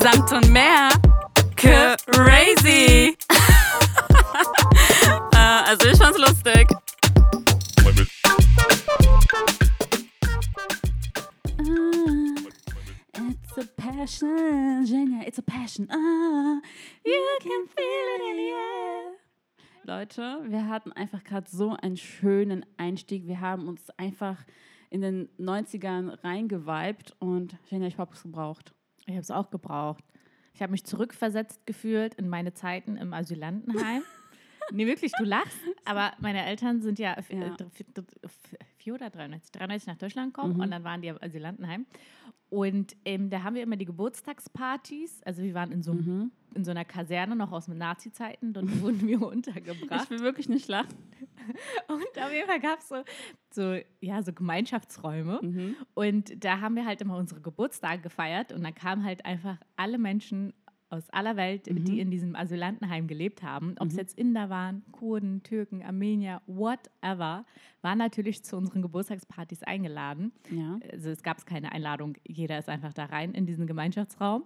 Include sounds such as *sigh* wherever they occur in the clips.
Samt und mehr. Crazy. äh, *laughs* also ich fand's lustig. It's a passion, Genia, it's a passion. Ah, you can feel it in the air. Leute, wir hatten einfach gerade so einen schönen Einstieg. Wir haben uns einfach in den 90ern reingeweibt und Genia, ich habe es gebraucht. Ich habe es auch gebraucht. Ich habe mich zurückversetzt gefühlt in meine Zeiten im Asylantenheim. Nee, wirklich, du lachst. Aber meine Eltern sind ja, Ja. äh, f- vier oder 93, 93 nach Deutschland gekommen und dann waren die im Asylantenheim. Und ähm, da haben wir immer die Geburtstagspartys. Also wir waren in so, einem- in so einer Kaserne noch aus den Nazi-Zeiten. Dort *laughs* wurden wir untergebracht. Ich will wirklich nicht lachen. Und auf jeden Fall gab es so, so, ja, so Gemeinschaftsräume. Mhm. Und da haben wir halt immer unsere Geburtstage gefeiert. Und dann kamen halt einfach alle Menschen aus aller Welt, Mhm. die in diesem Asylantenheim gelebt haben. Ob es jetzt Inder waren, Kurden, Türken, Armenier, whatever, waren natürlich zu unseren Geburtstagspartys eingeladen. Ja. Also es gab keine Einladung, jeder ist einfach da rein in diesen Gemeinschaftsraum.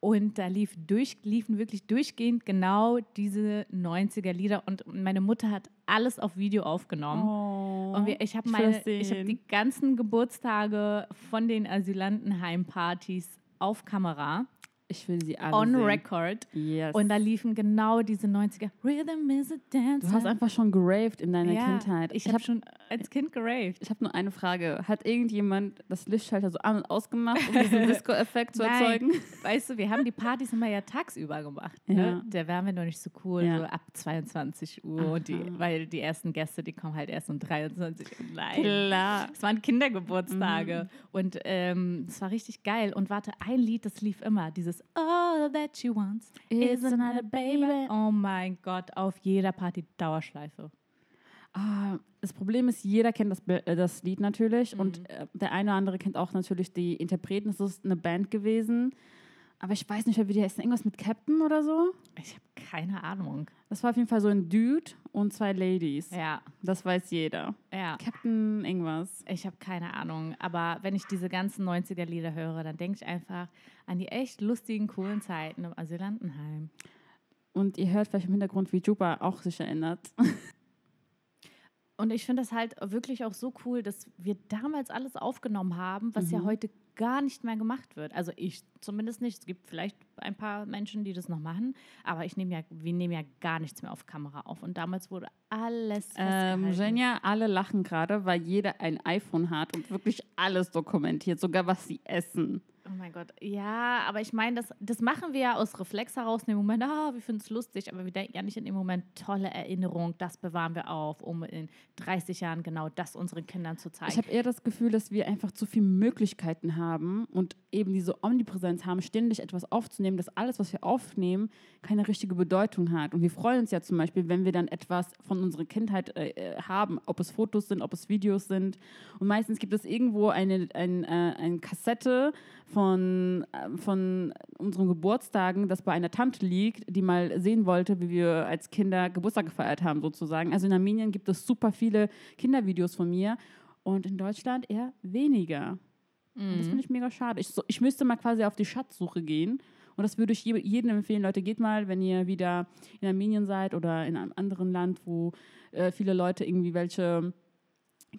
Und da lief durch, liefen wirklich durchgehend genau diese 90er Lieder. Und meine Mutter hat alles auf Video aufgenommen. Oh, Und wir, ich habe sehen. die ganzen Geburtstage von den Asylantenheimpartys auf Kamera, ich will sie alle on sehen. record. Yes. Und da liefen genau diese 90er. Rhythm is a dance. du hast einfach schon geraved in deiner ja, Kindheit. Ich habe schon als Kind geraved. Ich habe nur eine Frage. Hat irgendjemand das Lichtschalter so an- und ausgemacht, um *laughs* diesen Disco-Effekt zu Nein. erzeugen? *laughs* Weißt du, wir haben die Partys immer ja tagsüber gemacht. Ja. Ne? Da wären wir noch nicht so cool, Ja. so ab 22 Uhr. Die, weil die ersten Gäste, die kommen halt erst um 23 Uhr. Nein. Klar. Es waren Kindergeburtstage. Und ähm, es war richtig geil. Und warte, ein Lied, das lief immer. Dieses All that she wants is another baby. Oh mein Gott, auf jeder Party Dauerschleife. Ah, das Problem ist, jeder kennt das, äh, das Lied natürlich Mhm. und äh, der eine oder andere kennt auch natürlich die Interpreten. Es ist eine Band gewesen, aber ich weiß nicht wie die heißen. Irgendwas mit Captain oder so? Ich habe keine Ahnung. Das war auf jeden Fall so ein Dude und zwei Ladies. Ja, Das weiß jeder. ja. Captain irgendwas. Ich habe keine Ahnung, aber wenn ich diese ganzen 90er-Lieder höre, dann denke ich einfach an die echt lustigen, coolen Zeiten im Asylantenheim. Und ihr hört vielleicht im Hintergrund, wie Juba auch sich erinnert. Und ich finde das halt wirklich auch so cool, dass wir damals alles aufgenommen haben, was ja Mhm. heute gar nicht mehr gemacht wird. Also ich zumindest nicht. Es gibt vielleicht ein paar Menschen, die das noch machen, aber ich nehme ja, wir nehmen ja gar nichts mehr auf Kamera auf. Und damals wurde alles Ähm, festgehalten. Jenja, alle lachen gerade, weil jeder ein iPhone hat und wirklich alles dokumentiert, sogar was sie essen. Oh mein Gott, ja, aber ich meine, das, das machen wir ja aus Reflex heraus in dem Moment, ah, wir finden es lustig, aber wir denken ja nicht in dem Moment, tolle Erinnerung, das bewahren wir auf, um in 30 Jahren genau das unseren Kindern zu zeigen. Ich habe eher das Gefühl, dass wir einfach zu viele Möglichkeiten haben und eben diese Omnipräsenz haben, ständig etwas aufzunehmen, dass alles, was wir aufnehmen, keine richtige Bedeutung hat. Und wir freuen uns ja zum Beispiel, wenn wir dann etwas von unserer Kindheit äh, äh, haben, ob es Fotos sind, ob es Videos sind. Und meistens gibt es irgendwo eine, ein, äh, eine Kassette von, äh, von unseren Geburtstagen, das bei einer Tante liegt, die mal sehen wollte, wie wir als Kinder Geburtstag gefeiert haben, sozusagen. Also in Armenien gibt es super viele Kindervideos von mir und in Deutschland eher weniger. Und das finde ich mega schade. Ich, so, ich müsste mal quasi auf die Schatzsuche gehen. Und das würde ich je- jedem empfehlen. Leute, geht mal, wenn ihr wieder in Armenien seid oder in einem anderen Land, wo äh, viele Leute irgendwie welche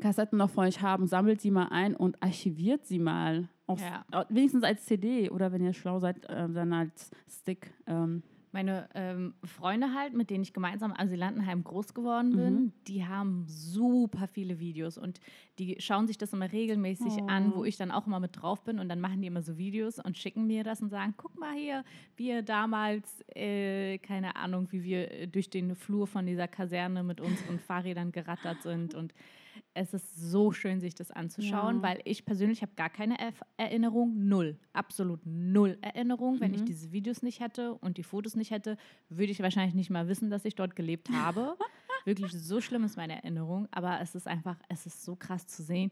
Kassetten noch von euch haben, sammelt sie mal ein und archiviert sie mal. Auf, Ja. Wenigstens als CD oder wenn ihr schlau seid, äh, dann als Stick. Ähm, Meine ähm, Freunde halt, mit denen ich gemeinsam im Asylantenheim groß geworden bin, Mhm. die haben super viele Videos und die schauen sich das immer regelmäßig Oh. an, wo ich dann auch immer mit drauf bin und dann machen die immer so Videos und schicken mir das und sagen, guck mal hier, wir damals, äh, keine Ahnung, wie wir durch den Flur von dieser Kaserne mit unseren Fahrrädern gerattert sind und es ist so schön, sich das anzuschauen, Ja. weil ich persönlich habe gar keine Erf- Erinnerung, null, absolut null Erinnerung. Wenn ich diese Videos nicht hätte und die Fotos nicht hätte, würde ich wahrscheinlich nicht mal wissen, dass ich dort gelebt habe. *laughs* Wirklich so schlimm ist meine Erinnerung, aber es ist einfach, es ist so krass zu sehen,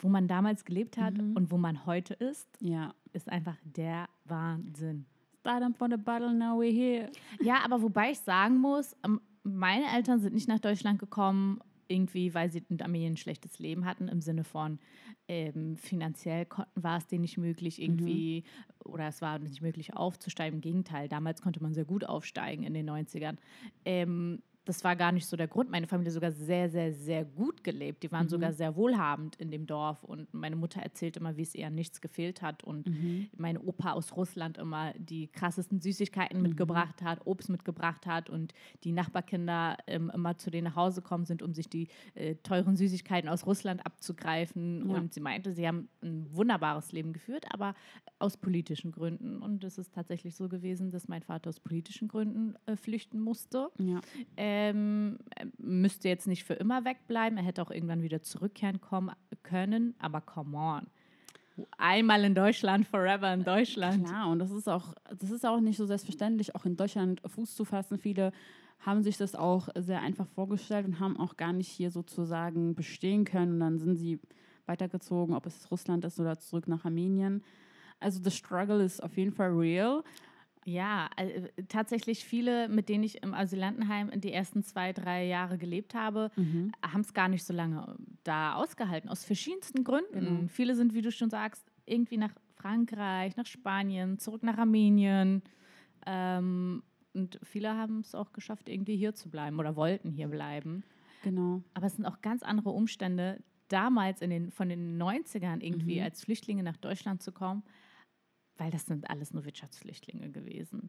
wo man damals gelebt hat und wo man heute ist, ja. ist einfach der Wahnsinn. Start from the bottle, now we're here. Ja, aber wobei ich sagen muss, ähm, meine Eltern sind nicht nach Deutschland gekommen, irgendwie, weil sie in Armenien ein schlechtes Leben hatten, im Sinne von ähm, finanziell konnten, war es denen nicht möglich, irgendwie, oder es war nicht möglich aufzusteigen. Im Gegenteil, damals konnte man sehr gut aufsteigen in den 90ern. Ähm, das war gar nicht so der Grund. Meine Familie sogar sehr, sehr, sehr gut gelebt. Die waren Mhm. sogar sehr wohlhabend in dem Dorf. Und meine Mutter erzählt immer, wie es ihr an nichts gefehlt hat. Und Mhm. mein Opa aus Russland immer die krassesten Süßigkeiten Mhm. mitgebracht hat, Obst mitgebracht hat und die Nachbarkinder ähm, immer zu denen nach Hause gekommen sind, um sich die äh, teuren Süßigkeiten aus Russland abzugreifen. Ja. Und sie meinte, sie haben ein wunderbares Leben geführt, aber aus politischen Gründen. Und es ist tatsächlich so gewesen, dass mein Vater aus politischen Gründen äh, flüchten musste. Ja. Ähm, müsste jetzt nicht für immer wegbleiben. Er hätte auch irgendwann wieder zurückkehren kommen können. Aber come on. Einmal in Deutschland, forever in Deutschland. Klar, und das ist auch, das ist auch nicht so selbstverständlich, auch in Deutschland Fuß zu fassen. Viele haben sich das auch sehr einfach vorgestellt und haben auch gar nicht hier sozusagen bestehen können. Und dann sind sie weitergezogen, ob es Russland ist oder zurück nach Armenien. Also the struggle ist auf jeden Fall real. Ja, äh, tatsächlich viele, mit denen ich im Asylantenheim die ersten zwei, drei Jahre gelebt habe, haben es gar nicht so lange da ausgehalten, aus verschiedensten Gründen. Genau. Viele sind, wie du schon sagst, irgendwie nach Frankreich, nach Spanien, zurück nach Armenien. Ähm, und viele haben es auch geschafft, irgendwie hier zu bleiben oder wollten hier bleiben. Genau. Aber es sind auch ganz andere Umstände, damals in den, von den 90ern irgendwie Mhm. als Flüchtlinge nach Deutschland zu kommen, weil das sind alles nur Wirtschaftsflüchtlinge gewesen.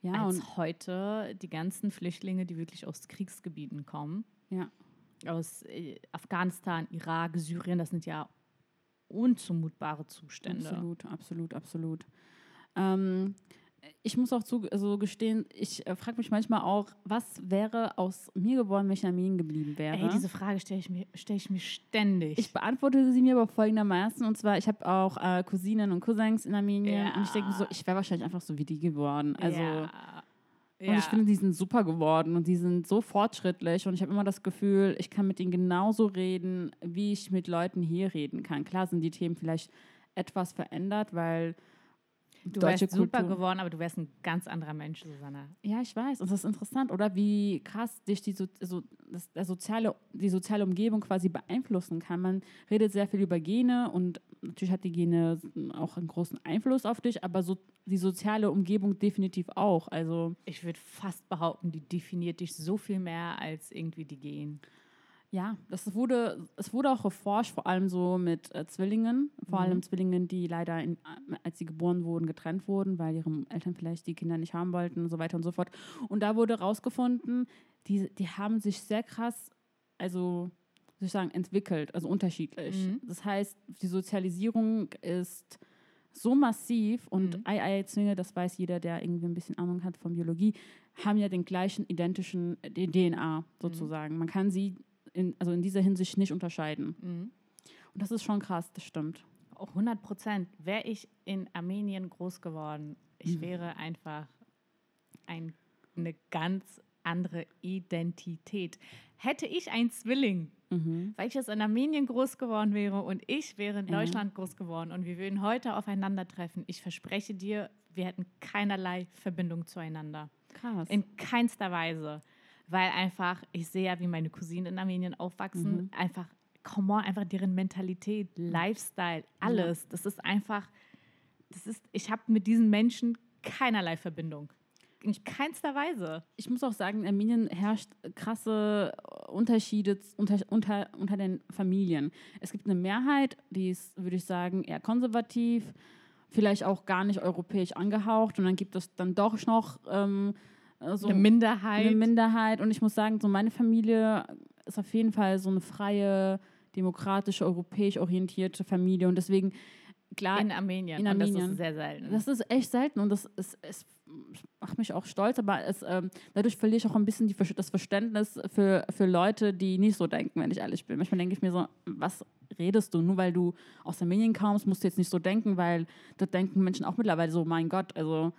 Ja, als und heute die ganzen Flüchtlinge, die wirklich aus Kriegsgebieten kommen, ja. aus äh, Afghanistan, Irak, Syrien, das sind ja unzumutbare Zustände. Absolut, absolut, absolut. Ähm, ich muss auch zu, also gestehen, ich äh, frage mich manchmal auch, was wäre aus mir geworden, wenn ich in Armenien geblieben wäre? Ey, diese Frage stelle ich, mir- stell ich mir ständig. Ich beantworte sie mir aber folgendermaßen. Und zwar, ich habe auch äh, Cousinen und Cousins in Armenien. Ja. Und ich denke so, ich wäre wahrscheinlich einfach so wie die geworden. Also, ja. Und ich finde, die sind super geworden und die sind so fortschrittlich. Und ich habe immer das Gefühl, ich kann mit ihnen genauso reden, wie ich mit Leuten hier reden kann. Klar sind die Themen vielleicht etwas verändert, weil du deutsche wärst super Kultur- geworden, aber du wärst ein ganz anderer Mensch, Susanna. Ja, ich weiß. Und das ist interessant, oder? Wie krass dich die, so, so, das, der soziale, die soziale Umgebung quasi beeinflussen kann. Man redet sehr viel über Gene und natürlich hat die Gene auch einen großen Einfluss auf dich, aber so die soziale Umgebung definitiv auch. Also Ich würde fast behaupten, die definiert dich so viel mehr als irgendwie die Gen. ja, das wurde, es wurde auch erforscht, vor allem so mit äh, Zwillingen, vor Mhm. allem Zwillingen, die leider, in, äh, als sie geboren wurden, getrennt wurden, weil ihre Eltern vielleicht die Kinder nicht haben wollten und so weiter und so fort. Und da wurde herausgefunden, die, die haben sich sehr krass, also wie soll ich sagen, entwickelt, also unterschiedlich. Mhm. Das heißt, die Sozialisierung ist so massiv und Mhm. Ei-Ei-Zwillinge, das weiß jeder, der irgendwie ein bisschen Ahnung hat von Biologie, haben ja den gleichen identischen äh, DNA sozusagen. Man kann sie in, also in dieser Hinsicht nicht unterscheiden. Mhm. Und das ist schon krass, das stimmt. Auch 100 Prozent. Wäre ich in Armenien groß geworden, ich Mhm. wäre einfach ein, eine ganz andere Identität. Hätte ich einen Zwilling, Mhm. weil ich jetzt in Armenien groß geworden wäre und ich wäre in Ja. Deutschland groß geworden und wir würden heute aufeinandertreffen, ich verspreche dir, wir hätten keinerlei Verbindung zueinander. Krass. In keinster Weise. Weil einfach, ich sehe ja, wie meine Cousinen in Armenien aufwachsen, Mhm. einfach, come on, einfach deren Mentalität, Lifestyle, alles. Das ist einfach, das ist, ich habe mit diesen Menschen keinerlei Verbindung. In keinster Weise. ich muss auch sagen, in Armenien herrscht krasse Unterschiede unter, unter, unter den Familien. Es gibt eine Mehrheit, die ist, würde ich sagen, eher konservativ, vielleicht auch gar nicht europäisch angehaucht. Und dann gibt es dann doch noch ähm, so Eine Minderheit. eine Minderheit. Und ich muss sagen, so meine Familie ist auf jeden Fall so eine freie, demokratische, europäisch orientierte Familie. Und deswegen, klar, in Armenien. in Und das Armenien. ist sehr selten. das ist echt selten und das ist, es macht mich auch stolz, aber es, ähm, dadurch verliere ich auch ein bisschen die, das Verständnis für, für Leute, die nicht so denken, wenn ich ehrlich bin. Manchmal denke ich mir so, was redest du? Nur weil du aus Armenien kommst, musst du jetzt nicht so denken, weil da denken Menschen auch mittlerweile so, mein Gott, also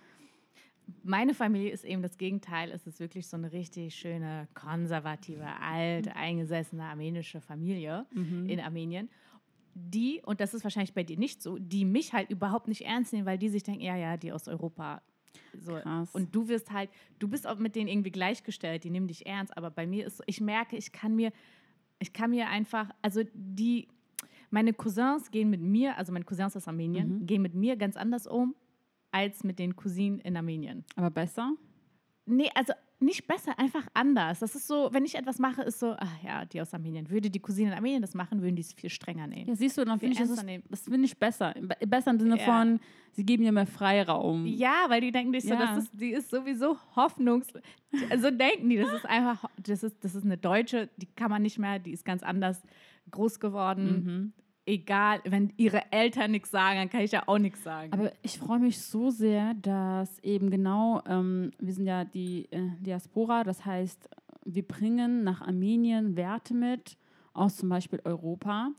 Meine Familie ist eben das Gegenteil. Es ist wirklich so eine richtig schöne, konservative, alt, eingesessene armenische Familie in Armenien. Die, und das ist wahrscheinlich bei dir nicht so, die mich halt überhaupt nicht ernst nehmen, weil die sich denken, ja, ja, die aus Europa. So. Krass. Und du wirst halt, du bist auch mit denen irgendwie gleichgestellt, die nehmen dich ernst, aber bei mir ist so, ich merke, ich kann mir ich kann mir einfach, also die, meine Cousins gehen mit mir, also meine Cousins aus Armenien, Mhm. gehen mit mir ganz anders um als mit den Cousinen in Armenien. Aber besser? Nee, also nicht besser, einfach anders. Das ist so, wenn ich etwas mache, ist so, ach ja, die aus Armenien. Würde die Cousine in Armenien das machen, würden die es viel strenger nehmen. Ja, siehst du, dann Viel finde ich, das, nehmen. das finde ich besser. Be- Besser im Sinne Ja. von, sie geben dir mehr Freiraum. Ja, weil die denken sich so, Ja. das ist, die ist sowieso hoffnungslos. Also denken die, das ist einfach, das ist, das ist eine Deutsche, die kann man nicht mehr, die ist ganz anders groß geworden. Mhm. Egal, wenn ihre Eltern nichts sagen, dann kann ich ja auch nichts sagen. Aber ich freue mich so sehr, dass eben genau, ähm, wir sind ja die äh, Diaspora, das heißt, wir bringen nach Armenien Werte mit aus zum Beispiel Europa.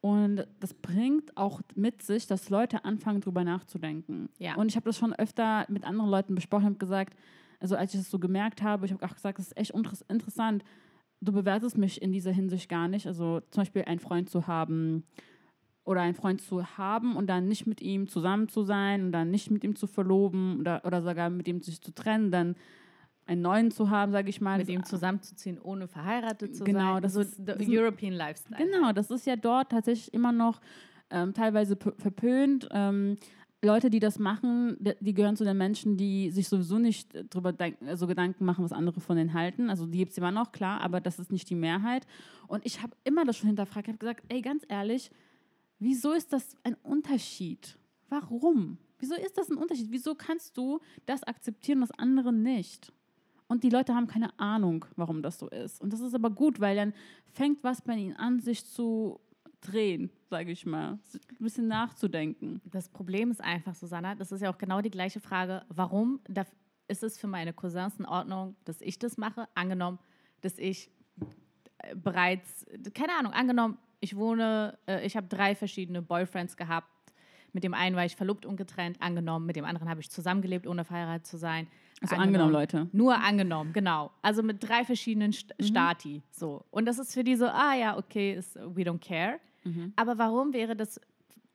Und das bringt auch mit sich, dass Leute anfangen, drüber nachzudenken. Ja. Und ich habe das schon öfter mit anderen Leuten besprochen und gesagt, also als ich das so gemerkt habe, ich habe auch gesagt, das ist echt interessant. Du bewertest mich in dieser Hinsicht gar nicht. Also zum Beispiel einen Freund zu haben oder einen Freund zu haben und dann nicht mit ihm zusammen zu sein und dann nicht mit ihm zu verloben oder, oder sogar mit ihm sich zu trennen, dann einen neuen zu haben, sage ich mal. mit ihm zusammenzuziehen, ohne verheiratet zu Genau, sein. das so ist- the das sind- European Lifestyle. Genau, das ist ja dort tatsächlich immer noch ähm, teilweise verpönt. Ähm, Leute, die das machen, die, gehören zu den Menschen, die sich sowieso nicht darüber also Gedanken machen, was andere von denen halten. Also die gibt es immer noch, klar, aber das ist nicht die Mehrheit. Und ich habe immer das schon hinterfragt. Ich habe gesagt, ey, ganz ehrlich, wieso ist das ein Unterschied? Warum? Wieso ist das ein Unterschied? Wieso kannst du das akzeptieren, das andere nicht? Und die Leute haben keine Ahnung, warum das so ist. Und das ist aber gut, weil dann fängt was bei ihnen an, sich zu drehen, sage ich mal. Ein bisschen nachzudenken. Das Problem ist einfach, Susanna, das ist ja auch genau die gleiche Frage. Warum ist es für meine Cousins in Ordnung, dass ich das mache? Angenommen, dass ich äh, bereits, keine Ahnung, angenommen, ich wohne, äh, ich habe drei verschiedene Boyfriends gehabt. Mit dem einen war ich verlobt und getrennt, angenommen. Mit dem anderen habe ich zusammengelebt, ohne verheiratet zu sein. Also angenommen, Leute. Nur angenommen, genau. Also mit drei verschiedenen St Stati. So. Und das ist für die so, ah ja, okay, ist, we don't care. Aber warum wäre das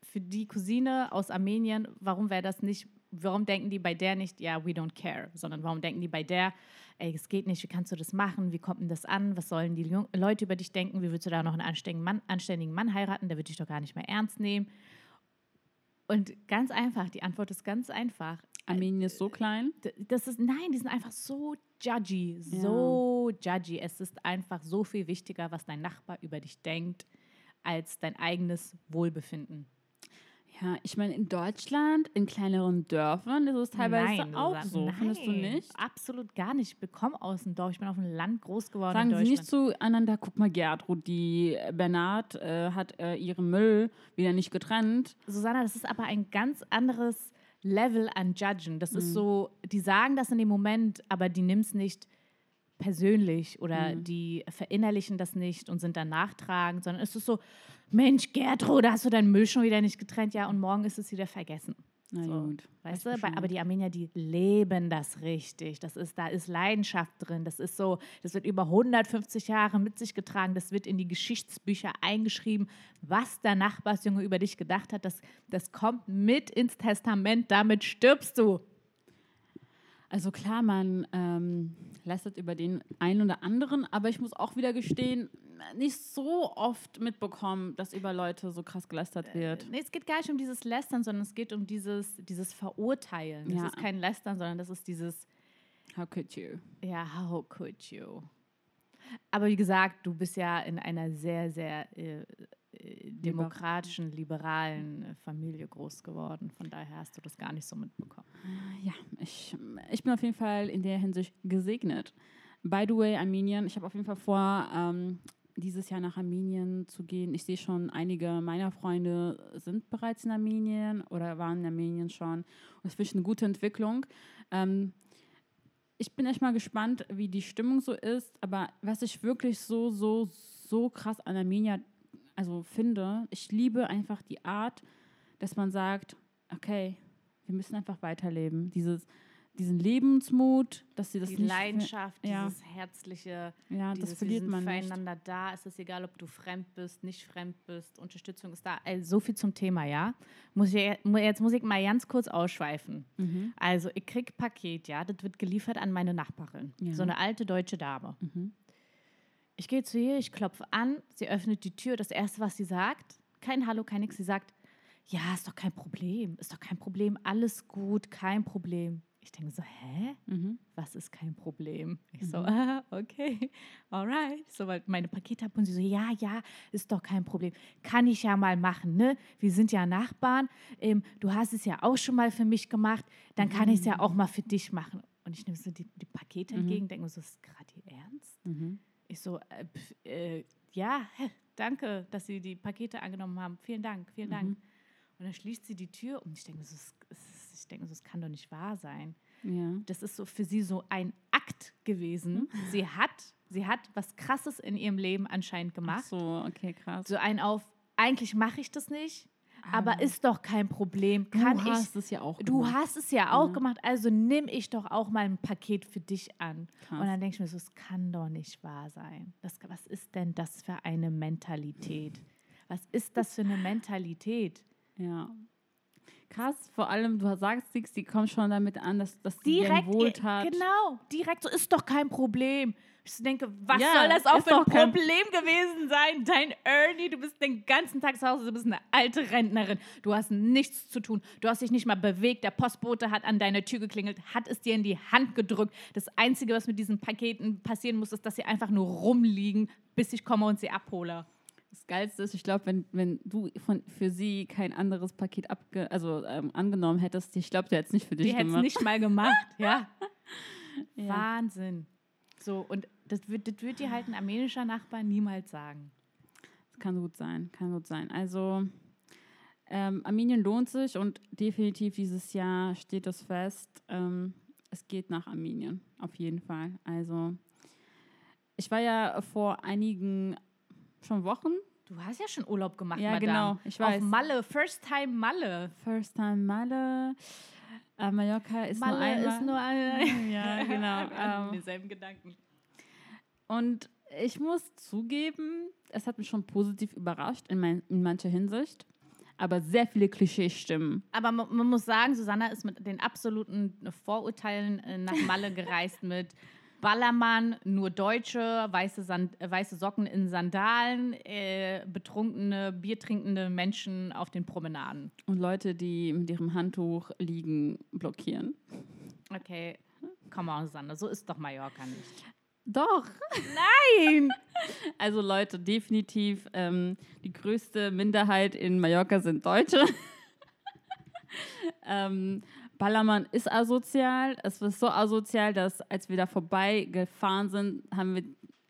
für die Cousine aus Armenien, warum wäre das nicht, warum denken die bei der nicht, ja, we don't care, sondern warum denken die bei der, ey, es geht nicht, wie kannst du das machen, wie kommt denn das an, was sollen die Leute über dich denken, wie willst du da noch einen anständigen Mann, anständigen Mann heiraten, der wird dich doch gar nicht mehr ernst nehmen. Und ganz einfach, die Antwort ist ganz einfach. Armenien ist so klein. Das ist, nein, die sind einfach so judgy, so judgy. Es ist einfach so viel wichtiger, was dein Nachbar über dich denkt, als dein eigenes Wohlbefinden. Ja, ich meine, in Deutschland, in kleineren Dörfern, ist es teilweise Nein, auch Susanne, so. Findest du nein, nicht? Absolut gar nicht. Ich bekomme aus dem Dorf. Ich bin auf dem Land groß geworden Sagen Sie nicht zueinander, guck mal, Gertrud, die äh, Bernhard äh, hat äh, ihren Müll wieder nicht getrennt. Susanna, das ist aber ein ganz anderes Level an Judgen. Das Mhm. ist so, die sagen das in dem Moment, aber die es nicht persönlich oder Mhm. die verinnerlichen das nicht und sind dann nachtragend, sondern es ist so, Mensch, Gertrud, hast du deinen Müll schon wieder nicht getrennt? Ja, und morgen ist es wieder vergessen. Na So, gut. Weißt weiß du, aber die Armenier, die leben das richtig. Das ist, da ist Leidenschaft drin. Das ist so, das wird über 150 Jahre mit sich getragen. Das wird in die Geschichtsbücher eingeschrieben, was der Nachbarsjunge über dich gedacht hat. Das, das kommt mit ins Testament. Damit stirbst du. Also klar, man ähm, lästert über den einen oder anderen, aber ich muss auch wieder gestehen, nicht so oft mitbekommen, dass über Leute so krass gelästert wird. Nee, es geht gar nicht um dieses Lästern, sondern es geht um dieses, dieses Verurteilen. Das Ja. ist kein Lästern, sondern das ist dieses, How could you? Ja, how could you? Aber wie gesagt, du bist ja in einer sehr, sehr äh, äh, demokratischen, liberalen äh, Familie groß geworden. Von daher hast du das gar nicht so mitbekommen. Ja, ich, ich bin auf jeden Fall in der Hinsicht gesegnet. By the way, Armenien, ich habe auf jeden Fall vor, ähm, dieses Jahr nach Armenien zu gehen. Ich sehe schon, einige meiner Freunde sind bereits in Armenien oder waren in Armenien schon. Und das finde ich eine gute Entwicklung. Ähm, ich bin echt mal gespannt, wie die Stimmung so ist. Aber was ich wirklich so, so, so krass an Armenien also finde, ich liebe einfach die Art, dass man sagt, okay, wir müssen einfach weiterleben. Dieses, diesen Lebensmut, dass sie das Die nicht Leidenschaft, ja. dieses herzliche, Ja, dieses, das verliert man nicht. füreinander da. Es ist egal, ob du fremd bist, nicht fremd bist. Unterstützung ist da. Also, so viel zum Thema, ja. Muss ich, jetzt muss ich mal ganz kurz ausschweifen. Mhm. Also, ich krieg Paket, ja. Das wird geliefert an meine Nachbarin. Ja. So eine alte deutsche Dame. Mhm. Ich gehe zu ihr, ich klopfe an, sie öffnet die Tür. Das Erste, was sie sagt, kein Hallo, kein Nix, sie sagt, ja, ist doch kein Problem, ist doch kein Problem, alles gut, kein Problem. Ich denke so, hä? Mhm. Was ist kein Problem? Ich so, ah, *laughs* okay, alright. So, weil meine Pakete habe und sie so, ja, ja, ist doch kein Problem. Kann ich ja mal machen, ne? Wir sind ja Nachbarn. Ähm, du hast es ja auch schon mal für mich gemacht, dann kann ich es ja auch mal für dich machen. Und ich nehme so die, die Pakete entgegen, denke so, ist gerade ihr Ernst? Mhm. Ich so, äh, pf, äh, ja, danke, dass Sie die Pakete angenommen haben. Vielen Dank, vielen Dank. Und dann schließt sie die Tür und ich denke es, ich denke es kann doch nicht wahr sein. Ja. Das ist so für sie so ein Akt gewesen. Sie hat, sie hat was Krasses in ihrem Leben anscheinend Ach gemacht. so, okay, krass. So ein auf, eigentlich mache ich das nicht, aber Aber ist doch kein Problem. du Kann hast ich, es ja auch du gemacht. hast es ja auch Ja. gemacht, also nimm ich doch auch mal ein Paket für dich an. Krass. Und dann denke ich mir so, es kann doch nicht wahr sein. Das, was ist denn das für eine Mentalität? Was ist das für eine Mentalität? Ja. Krass, vor allem, du sagst nichts, die kommen schon damit an, dass, dass die Direkt, dir Wohltat. genau, direkt so, ist doch kein Problem. Ich denke, was Ja, soll das auch für ein Problem gewesen sein? Dein Ernie, du bist den ganzen Tag zu Hause, du bist eine alte Rentnerin. Du hast nichts zu tun. Du hast dich nicht mal bewegt. Der Postbote hat an deine Tür geklingelt, hat es dir in die Hand gedrückt. Das Einzige, was mit diesen Paketen passieren muss, ist, dass sie einfach nur rumliegen, bis ich komme und sie abhole. Das Geilste ist, ich glaube, wenn, wenn du von, für sie kein anderes Paket abge, also, ähm, angenommen hättest, ich glaube, der hätte es nicht für dich Die hätte es gemacht. nicht mal gemacht, ja. *laughs* Ja. Wahnsinn. So, und das wird, das wird dir halt ein armenischer Nachbar niemals sagen. Das kann gut sein, kann gut sein. Also ähm, Armenien lohnt sich und definitiv dieses Jahr steht das fest. Ähm, es geht nach Armenien, auf jeden Fall. Also ich war ja vor einigen schon Wochen, Du hast ja schon Urlaub gemacht, Ja, Madame. genau, ich weiß. Auf Malle, first time Malle. First Time Malle, äh, Mallorca ist nur einmal. ist nur ein. *laughs* ja, genau. *laughs* Ähm, dieselben Gedanken. Und ich muss zugeben, es hat mich schon positiv überrascht in, mein, in mancher Hinsicht. Aber sehr viele Klischeestimmen. Aber man, man muss sagen, Susanna ist mit den absoluten Vorurteilen äh, nach Malle gereist mit Ballermann, nur Deutsche, weiße, Sand, äh, weiße Socken in Sandalen, äh, betrunkene, biertrinkende Menschen auf den Promenaden. Und Leute, die mit ihrem Handtuch liegen, blockieren. Okay, come on, Susanna, so ist doch Mallorca nicht. Doch. Nein! *laughs* Also Leute, definitiv ähm, die größte Minderheit in Mallorca sind Deutsche. *laughs* ähm, Ballermann ist asozial. Es war so asozial, dass als wir da vorbeigefahren sind, haben wir,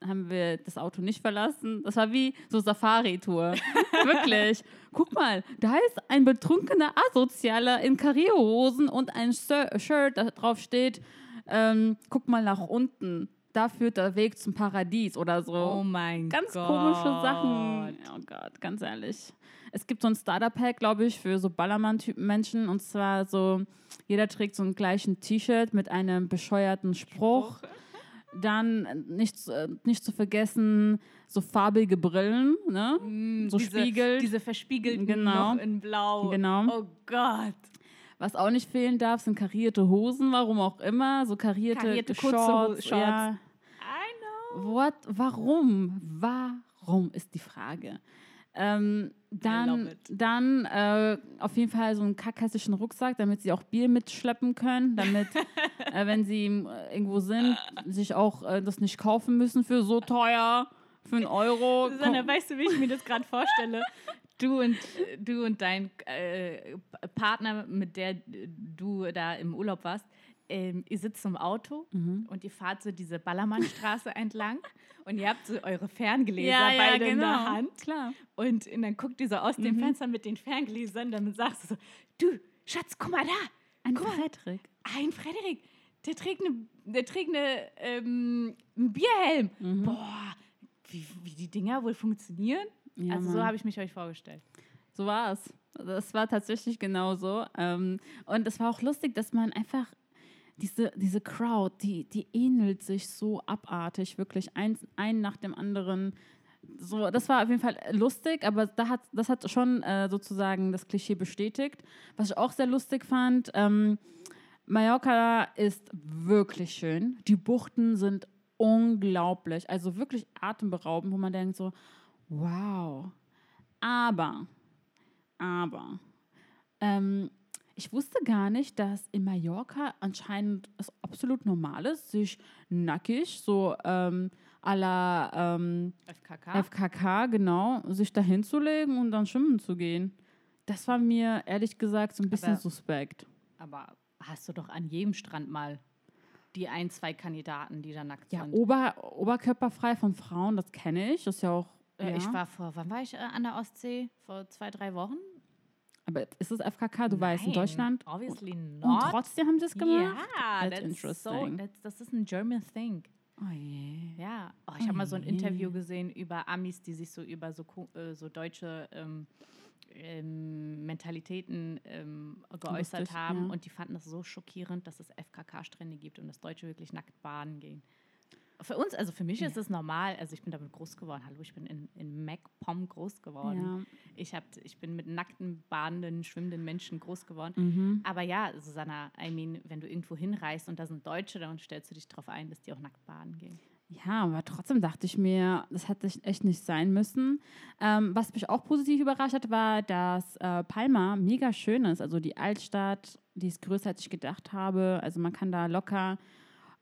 haben wir das Auto nicht verlassen. Das war wie so Safari-Tour. *laughs* Wirklich. Guck mal, da ist ein betrunkener Asozialer in Karrierehosen und ein Shirt, da drauf steht, ähm, guck mal nach unten. Da führt der Weg zum Paradies oder so. Oh mein Ganz Gott. komische Sachen. Oh Gott, ganz ehrlich. Es gibt so ein Starter-Pack, glaube ich, für so Ballermann-Typen Menschen. Und zwar so, jeder trägt so einen gleichen T-Shirt mit einem bescheuerten Spruch. Dann äh, nicht, zu- äh, nicht zu vergessen, so farbige Brillen, ne? Mm, so diese, spiegelt. Diese verspiegelten Genau. noch in Blau. Genau. Oh Gott. Was auch nicht fehlen darf, sind karierte Hosen, warum auch immer. So karierte, Karierte kurze Shorts. Ho- Ja. I know. What? Warum? Warum ist die Frage. Ähm, dann dann äh, auf jeden Fall so einen kackhässlichen Rucksack, damit sie auch Bier mitschleppen können, damit, *laughs* äh, wenn sie äh, irgendwo sind, sich auch äh, das nicht kaufen müssen für so teuer, für einen Euro. Susanne, weißt du, wie ich mir das gerade vorstelle? *laughs* Du und, du und dein äh, Partner, mit der du da im Urlaub warst, ähm, ihr sitzt im Auto Mhm. und ihr fahrt so diese Ballermannstraße *laughs* entlang und ihr habt so eure Ferngläser ja, ja, beide in der genau. Hand. Klar. Und, und dann guckt ihr so aus Mhm. dem Fenster mit den Ferngläsern, damit sagst du so, du, Schatz, guck mal da, Ein Guck mal. Frederik. ein Frederik, der trägt, eine, der trägt eine, ähm, einen Bierhelm. Mhm. Boah, wie, wie die Dinger wohl funktionieren? Ja, also so Mann. habe ich mich euch vorgestellt. So war es. Das war tatsächlich genauso. Ähm, und es war auch lustig, dass man einfach diese, diese Crowd, die, die ähnelt sich so abartig, wirklich eins, ein nach dem anderen. So, das war auf jeden Fall lustig, aber da hat, das hat schon äh, sozusagen das Klischee bestätigt. Was ich auch sehr lustig fand, ähm, Mallorca ist wirklich schön. Die Buchten sind unglaublich. Also wirklich atemberaubend, wo man denkt so, wow. Aber, aber, ähm, ich wusste gar nicht, dass in Mallorca anscheinend es absolut normal ist, sich nackig, so ähm, à la ähm, FKK. FKK, genau, sich da hinzulegen und dann schwimmen zu gehen. Das war mir ehrlich gesagt so ein bisschen Aber- suspekt. Aber hast du doch an jedem Strand mal die ein, zwei Kandidaten, die da nackt Ja, sind. Ober, oberkörperfrei von Frauen, das kenne ich. Das ist ja auch. Äh, ja. Ich war vor, wann war ich äh, an der Ostsee? Vor zwei, drei Wochen? Aber ist es FKK, du weißt, in Nein, Deutschland? Obviously Und not. trotzdem haben sie es gemacht? Ja, That's that's so, interesting. that's, das ist ein German thing. Oh je. Ja, oh, ich habe mal so ein. Interview gesehen über Amis, die sich so über so, äh, so deutsche ähm, ähm, Mentalitäten ähm, geäußert Lustig, haben ja. und die fanden das so schockierend, dass es FKK-Strände gibt und dass Deutsche wirklich nackt baden gehen. Für uns, also für mich ist es normal, also ich bin damit groß geworden. Hallo, ich bin in, in MacPom groß geworden. Ja. Ich, hab, ich bin mit nackten, badenden, schwimmenden Menschen groß geworden. Mhm. Aber ja, Susanna, I mean, wenn du irgendwo hinreist und da sind Deutsche, dann stellst du dich darauf ein, dass die auch nackt baden gehen. Ja, aber trotzdem dachte ich mir, das hätte echt nicht sein müssen. Ähm, was mich auch positiv überrascht hat, war, dass äh, Palma mega schön ist. Also die Altstadt, die ist größer, als ich gedacht habe. Also man kann da locker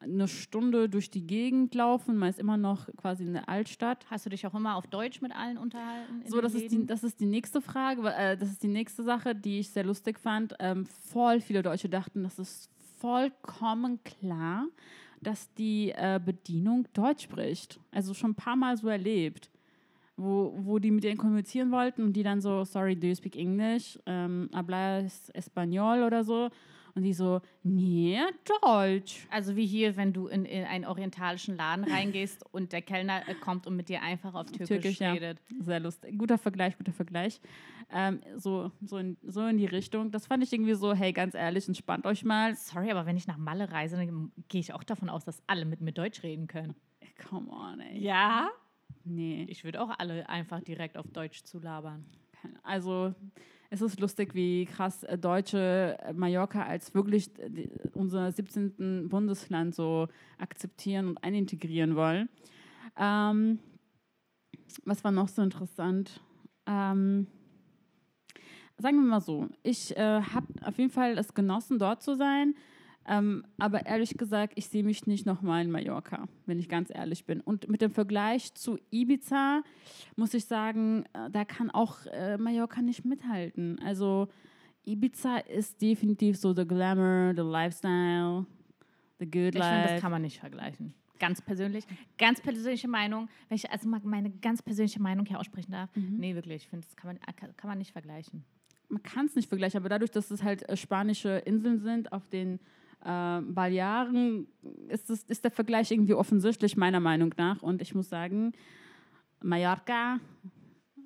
eine Stunde durch die Gegend laufen. Man ist immer noch quasi in der Altstadt. Hast du dich auch immer auf Deutsch mit allen unterhalten? So, das ist, die, das ist die nächste Frage, äh, das ist die nächste Sache, die ich sehr lustig fand. Ähm, voll viele Deutsche dachten, das ist vollkommen klar, dass die äh, Bedienung Deutsch spricht. Also schon ein paar Mal so erlebt, wo, wo die mit denen kommunizieren wollten und die dann so, sorry, do you speak English? Ähm, hablas Español oder so. Und die so, nee, Deutsch. Also wie hier, wenn du in, in einen orientalischen Laden reingehst und der Kellner äh, kommt und mit dir einfach auf Türkisch, Türkisch, ja. redet. Sehr lustig. Guter Vergleich, guter Vergleich. Ähm, so, so, in, so in die Richtung. Das fand ich irgendwie so, hey, ganz ehrlich, entspannt euch mal. Sorry, aber wenn ich nach Malle reise, dann gehe ich auch davon aus, dass alle mit mir Deutsch reden können. Come on, ey. Ja? Nee. Ich würde auch alle einfach direkt auf Deutsch zulabern. Also, es ist lustig, wie krass äh, Deutsche äh, Mallorca als wirklich äh, unser 17. Bundesland so akzeptieren und einintegrieren wollen. Ähm, was war noch so interessant? Ähm, sagen wir mal so, ich äh, habe auf jeden Fall es genossen, dort zu sein. Ähm, aber ehrlich gesagt, ich sehe mich nicht nochmal in Mallorca, wenn ich ganz ehrlich bin. Und mit dem Vergleich zu Ibiza muss ich sagen, äh, da kann auch äh, Mallorca nicht mithalten. Also Ibiza ist definitiv so the Glamour, the Lifestyle, the good Ich finde, life. das kann man nicht vergleichen. Ganz persönlich, ganz persönliche Meinung, wenn ich also meine ganz persönliche Meinung hier aussprechen darf. Mhm. Nee, wirklich, ich finde, das kann man, äh, kann, man nicht vergleichen. man kann es nicht vergleichen, aber dadurch, dass es halt äh, spanische Inseln sind, auf den äh, Balearen, ist, es, ist der Vergleich irgendwie offensichtlich, meiner Meinung nach. Und ich muss sagen, Mallorca,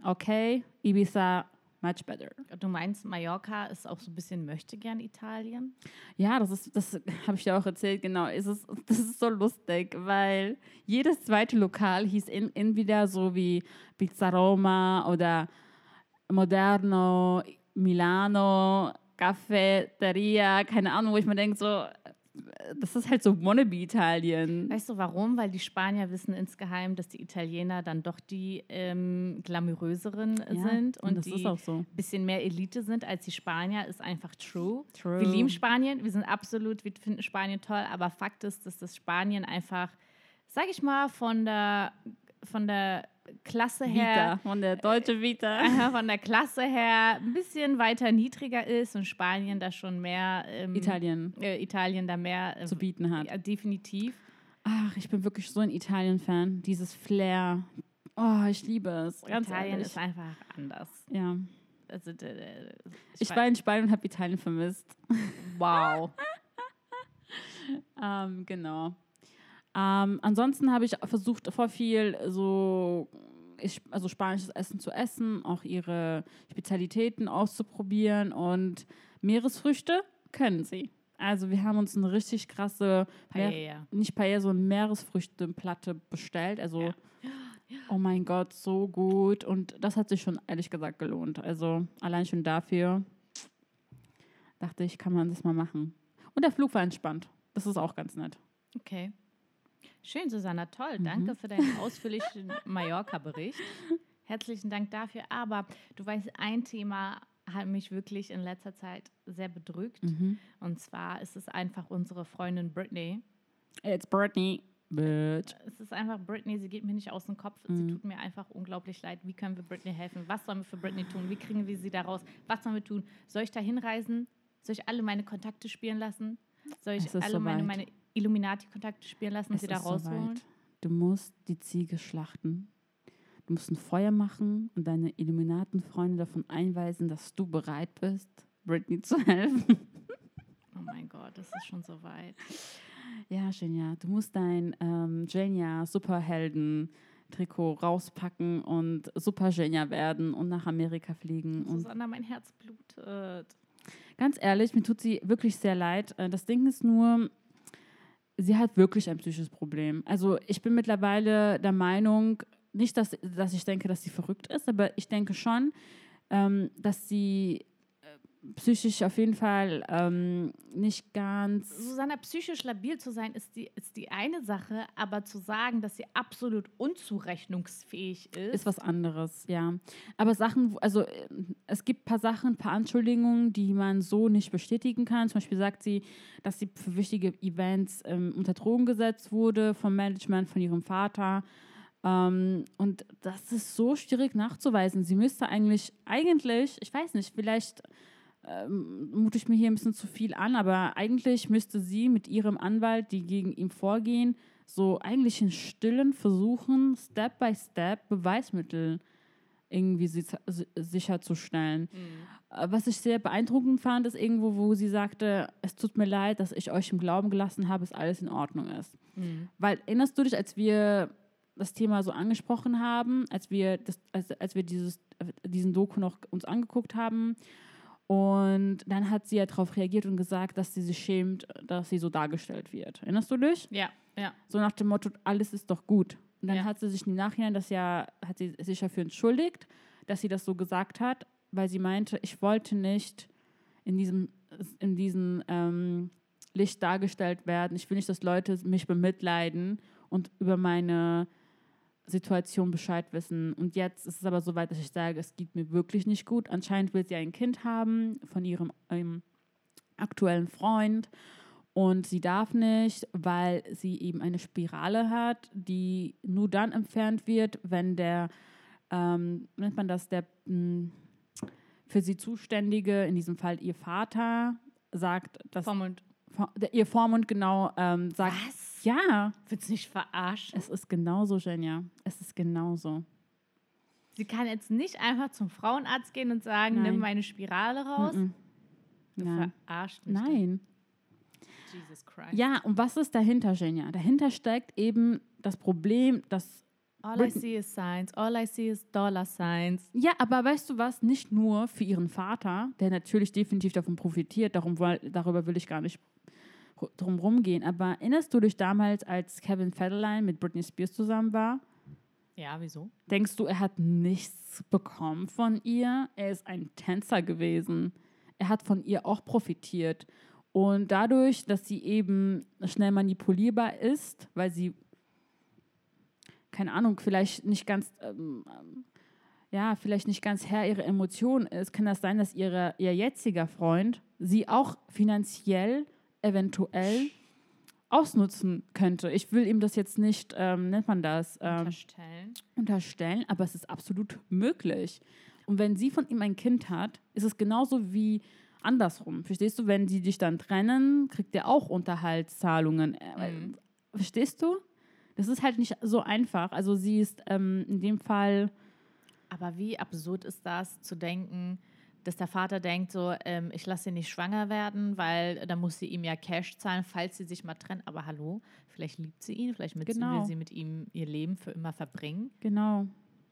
okay, Ibiza, much better. Du meinst, Mallorca ist auch so ein bisschen möchte gern Italien? Ja, das ist, das habe ich dir auch erzählt, genau. Es ist, das ist so lustig, weil jedes zweite Lokal hieß in, entweder so wie Pizza Roma oder Moderno, Milano, Cafeteria, keine Ahnung, wo ich mir denke, so, das ist halt so Wannabe-Italien. Weißt du warum? Weil die Spanier wissen insgeheim, dass die Italiener dann doch die ähm, glamouröseren Ja, sind und, und die auch so. ein bisschen mehr Elite sind als die Spanier, ist einfach true. True. Wir lieben Spanien, wir sind absolut, wir finden Spanien toll, aber Fakt ist, dass das Spanien einfach, sag ich mal, von der, von der Klasse her Vita, von der deutsche Vita. *laughs* Aha, von der Klasse her ein bisschen weiter niedriger ist und Spanien da schon mehr ähm, Italien äh, Italien da mehr äh, zu bieten hat. ja, definitiv. Ach, ich bin wirklich so ein Italien-Fan. Dieses Flair. Oh, ich liebe es. Ganz Italien ehrlich. ist einfach anders. ja. Also, Ich war in Spanien und habe Italien vermisst. wow. *laughs* Ähm, genau. Ähm, ansonsten habe ich versucht, vor viel so ich, also spanisches Essen zu essen, auch ihre Spezialitäten auszuprobieren und Meeresfrüchte können sie. Also wir haben uns eine richtig krasse, Meer, Paella. nicht Paella, so eine Meeresfrüchteplatte bestellt. Also, oh mein Gott, so gut. Und das hat sich schon ehrlich gesagt gelohnt. Also allein schon dafür dachte ich, kann man das mal machen. Und der Flug war entspannt. Das ist auch ganz nett. Okay. Schön, Susanna, toll. Mhm. Danke für deinen ausführlichen Mallorca-Bericht. Herzlichen Dank dafür. Aber du weißt, ein Thema hat mich wirklich in letzter Zeit sehr bedrückt. Mhm. Und zwar ist es einfach unsere Freundin Britney. It's Britney. Bitch. Es ist einfach Britney, sie geht mir nicht aus dem Kopf. Mhm. Sie tut mir einfach unglaublich leid. Wie können wir Britney helfen? Was sollen wir für Britney tun? Wie kriegen wir sie da raus? Was sollen wir tun? Soll ich da hinreisen? Soll ich alle meine Kontakte spielen lassen? Soll ich alle meine, soweit. meine Illuminati-Kontakte spielen lassen und Es sie da rausholen? soweit. Du musst die Ziege schlachten. Du musst ein Feuer machen und deine Illuminatenfreunde davon einweisen, dass du bereit bist, Britney zu helfen. Oh mein Gott, das ist schon so weit. Ja, Genia, du musst dein ähm, Genia Superhelden-Trikot rauspacken und Super Genia werden und nach Amerika fliegen. Susanna, mein Herz blutet. ganz ehrlich, mir tut sie wirklich sehr leid. Äh, Das Ding ist nur, sie hat wirklich ein psychisches Problem. Also ich bin mittlerweile der Meinung, nicht, dass, dass ich denke, dass sie verrückt ist, aber ich denke schon, ähm, dass sie psychisch auf jeden Fall ähm, nicht ganz Susanna, psychisch labil zu sein, ist die, ist die eine Sache, aber zu sagen, dass sie absolut unzurechnungsfähig ist, ist was anderes, ja. Aber Sachen, also äh, es gibt ein paar Sachen, ein paar Anschuldigungen, die man so nicht bestätigen kann. Zum Beispiel sagt sie, dass sie für wichtige Events ähm, unter Drogen gesetzt wurde vom Management, von ihrem Vater. Ähm, und das ist so schwierig nachzuweisen. Sie müsste eigentlich, eigentlich, ich weiß nicht, vielleicht ähm, mute ich mir hier ein bisschen zu viel an, aber eigentlich müsste sie mit ihrem Anwalt, die gegen ihn vorgehen, so eigentlich in Stillen versuchen, Step by Step Beweismittel irgendwie si- si- sicherzustellen. Äh, Was ich sehr beeindruckend fand, ist irgendwo, wo sie sagte, es tut mir leid, dass ich euch im Glauben gelassen habe, dass alles in Ordnung ist. Mhm. Weil erinnerst du dich, als wir das Thema so angesprochen haben, als wir, das, als, als wir dieses, diesen Doku noch uns angeguckt haben und dann hat sie ja darauf reagiert und gesagt, dass sie sich schämt, dass sie so dargestellt wird. Erinnerst du dich? Ja, ja. So nach dem Motto, alles ist doch gut. Und dann Ja. hat sie sich im Nachhinein das ja, hat sie sich dafür entschuldigt, dass sie das so gesagt hat, weil sie meinte, ich wollte nicht in diesem, in diesem ähm, Licht dargestellt werden. Ich will nicht, dass Leute mich bemitleiden und über meine Situation Bescheid wissen. Und jetzt ist es aber so weit, dass ich sage, es geht mir wirklich nicht gut. Anscheinend will sie ein Kind haben von ihrem ähm, aktuellen Freund. Und sie darf nicht, weil sie eben eine Spirale hat, die nur dann entfernt wird, wenn der, ähm, nennt man das, der mh, für sie Zuständige, in diesem Fall ihr Vater, sagt, dass Vormund. Vor- der, ihr Vormund genau ähm, sagt, Was? Ja, Willst du nicht verarschen? es ist genauso, Jenja. Es ist genauso. Sie kann jetzt nicht einfach zum Frauenarzt gehen und sagen, Nein. nimm meine Spirale raus. Du Nein. verarscht mich. Nein. Jesus Christ. Ja, und was ist dahinter, Jenja? Dahinter steckt eben das Problem, dass All I see is signs. All I see is dollar signs. Ja, aber weißt du was? Nicht nur für ihren Vater, der natürlich definitiv davon profitiert, darum, darüber will ich gar nicht ru- drum rumgehen. Aber erinnerst du dich damals, als Kevin Federline mit Britney Spears zusammen war? Ja, wieso? Denkst du, er hat nichts bekommen von ihr? Er ist ein Tänzer gewesen. Er hat von ihr auch profitiert. Und dadurch, dass sie eben schnell manipulierbar ist, weil sie, keine Ahnung, vielleicht nicht ganz, ähm, ja, vielleicht nicht ganz Herr ihrer Emotionen ist, kann das sein, dass ihre, ihr jetziger Freund sie auch finanziell eventuell ausnutzen könnte. Ich will ihm das jetzt nicht, ähm, nennt man das, ähm, Unterstellen. unterstellen, aber es ist absolut möglich. Und wenn sie von ihm ein Kind hat, ist es genauso wie andersrum. Verstehst du? Wenn sie dich dann trennen, kriegt er auch Unterhaltszahlungen. Äh, Mhm. Verstehst du? Das ist halt nicht so einfach. Also sie ist ähm, in dem Fall, Aber wie absurd ist das, zu denken, dass der Vater denkt, so, ähm, ich lasse sie nicht schwanger werden, weil dann muss sie ihm ja Cash zahlen, falls sie sich mal trennen. Aber hallo, vielleicht liebt sie ihn, vielleicht Genau. will sie mit ihm ihr Leben für immer verbringen. genau,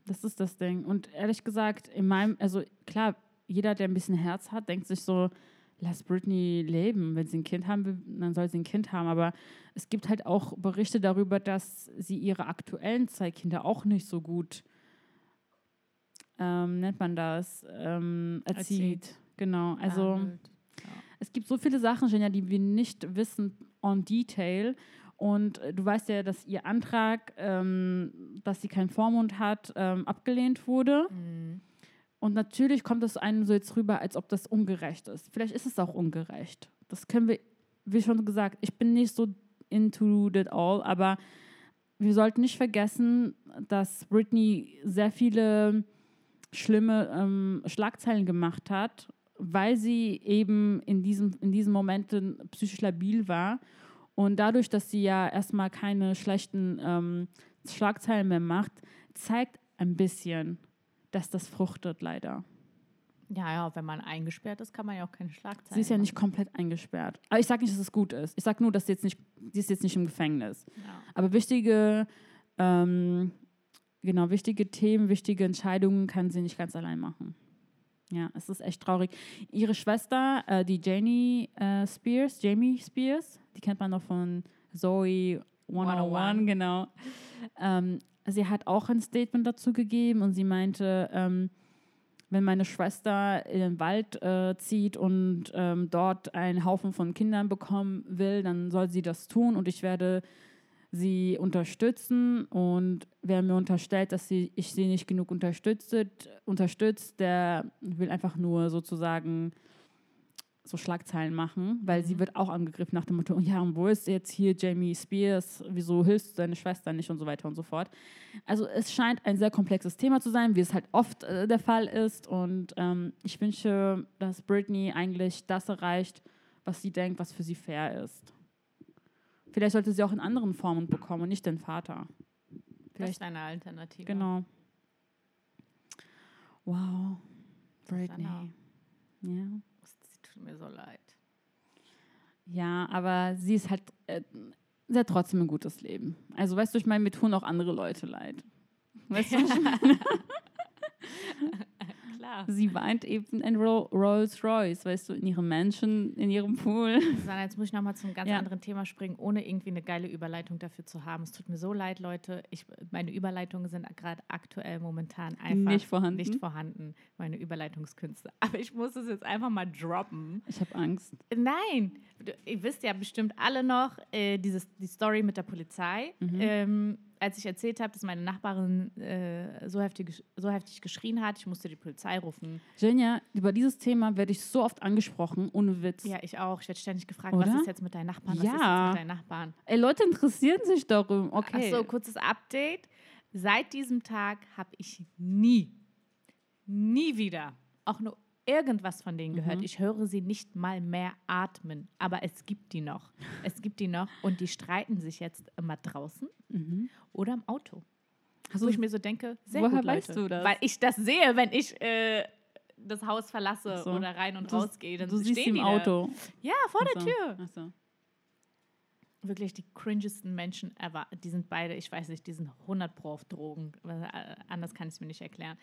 das ist das Ding. Und ehrlich gesagt, in meinem, also klar, jeder, der ein bisschen Herz hat, denkt sich so, lass Britney leben. Wenn sie ein Kind haben will, dann soll sie ein Kind haben. Aber es gibt halt auch Berichte darüber, dass sie ihre aktuellen zwei Kinder auch nicht so gut, ähm, nennt man das, ähm, erzieht. Erzieht. Genau, also Behandelt. es gibt so viele Sachen, Jenja, die wir nicht wissen on detail. Und äh, du weißt ja, dass ihr Antrag, ähm, dass sie keinen Vormund hat, ähm, abgelehnt wurde. Mhm. Und natürlich kommt es einem so jetzt rüber, als ob das ungerecht ist. Vielleicht ist es auch ungerecht. Das können wir, wie schon gesagt, ich bin nicht so into it all, aber wir sollten nicht vergessen, dass Britney sehr viele schlimme ähm, Schlagzeilen gemacht hat, weil sie eben in, diesem, in diesen Momenten psychisch labil war. Und dadurch, dass sie ja erstmal keine schlechten ähm, Schlagzeilen mehr macht, zeigt ein bisschen, dass das fruchtet leider. Ja, ja, wenn man eingesperrt ist, kann man ja auch keine Schlagzeilen Sie ist ja machen. nicht komplett eingesperrt. Aber ich sage nicht, dass es gut ist. Ich sage nur, dass sie jetzt nicht, sie ist jetzt nicht im Gefängnis. Ja. Aber wichtige, ähm, genau, wichtige Themen, wichtige Entscheidungen kann sie nicht ganz allein machen. Ja, es ist echt traurig. Ihre Schwester, äh, die Janie äh, Spears, Jamie Spears, die kennt man noch von Zoe 101, 101. genau. Ähm, sie hat auch ein Statement dazu gegeben und sie meinte, ähm, wenn meine Schwester in den Wald äh, zieht und ähm, dort einen Haufen von Kindern bekommen will, dann soll sie das tun und ich werde sie unterstützen und wer mir unterstellt, dass sie, ich sie nicht genug unterstütze, unterstützt, der will einfach nur sozusagen so Schlagzeilen machen, weil sie wird auch angegriffen nach dem Motto, ja, und wo ist jetzt hier Jamie Spears, wieso hilfst du deine Schwester nicht und so weiter und so fort. Also es scheint ein sehr komplexes Thema zu sein, wie es halt oft äh, der Fall ist und ähm, ich wünsche, dass Britney eigentlich das erreicht, was sie denkt, was für sie fair ist. Vielleicht sollte sie auch in anderen Formen bekommen und nicht den Vater. Das Vielleicht, ist eine Alternative. genau. Wow. Britney. Ja. Sie tut mir so leid. Ja, aber sie ist halt, äh, sie hat trotzdem ein gutes Leben. Also weißt du, ich meine, mir tun auch andere Leute leid. Weißt du, was ich *laughs* meine? Klar. sie weint eben in Ro Rolls Royce, weißt du, in ihrem Mansion, in ihrem Pool. Susanna, jetzt muss ich nochmal zu einem ganz Ja. anderen Thema springen, ohne irgendwie eine geile Überleitung dafür zu haben. Es tut mir so leid, Leute. Ich, meine Überleitungen sind gerade aktuell momentan einfach Nicht vorhanden? nicht vorhanden, meine Überleitungskünste. *laughs* Aber ich muss es jetzt einfach mal droppen. Ich habe Angst. Nein, ihr wisst ja bestimmt alle noch äh, dieses, die Story mit der Polizei. Ähm, als ich erzählt habe, dass meine Nachbarin äh, so, heftig, so heftig geschrien hat, ich musste die Polizei rufen. Jenja, über dieses Thema werde ich so oft angesprochen, ohne Witz. Ja, ich auch. Ich werde ständig gefragt, Oder? was ist jetzt mit deinen Nachbarn? Was ist Ja. jetzt mit deinen Nachbarn? Ey, Leute interessieren sich darum. Okay. Achso, kurzes Update. Seit diesem Tag habe ich nie, nie wieder auch nur irgendwas von denen gehört. Mhm. Ich höre sie nicht mal mehr atmen, aber es gibt die noch. Es gibt die noch und die streiten sich jetzt immer draußen Mhm. oder im Auto. Hast Wo ich mir so denke, sehr woher gut, Leute. weißt du das? Weil ich das sehe, wenn ich äh, das Haus verlasse so. oder rein und Du- rausgehe. Dann du siehst sie im die da. Auto. Ja, vor der Ach so. Tür. Ach so. Wirklich die cringesten Menschen ever. Die sind beide, ich weiß nicht, die sind 100 pro auf Drogen. Äh, Anders kann ich es mir nicht erklären.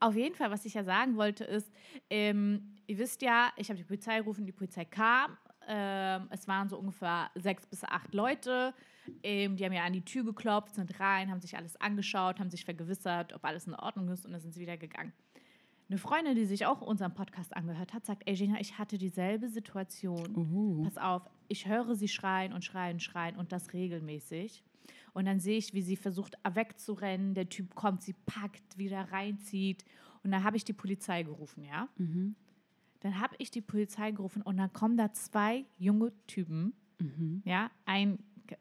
Auf jeden Fall, was ich ja sagen wollte, ist, ähm, ihr wisst ja, ich habe die Polizei gerufen, die Polizei kam. Ähm, es waren so ungefähr sechs bis acht Leute. Ähm, die haben ja an die Tür geklopft, sind rein, haben sich alles angeschaut, haben sich vergewissert, ob alles in Ordnung ist und dann sind sie wieder gegangen. Eine Freundin, die sich auch unseren Podcast angehört hat, sagt, ey Gina, ich hatte dieselbe Situation. Uh. Pass auf, ich höre sie schreien und schreien, schreien und das regelmäßig. Und dann sehe ich, wie sie versucht wegzurennen. Der Typ kommt, sie packt, wieder reinzieht. Und dann habe ich die Polizei gerufen, ja. Mhm. Dann habe ich die Polizei gerufen und dann kommen da zwei junge Typen, Mhm. ja. Ein,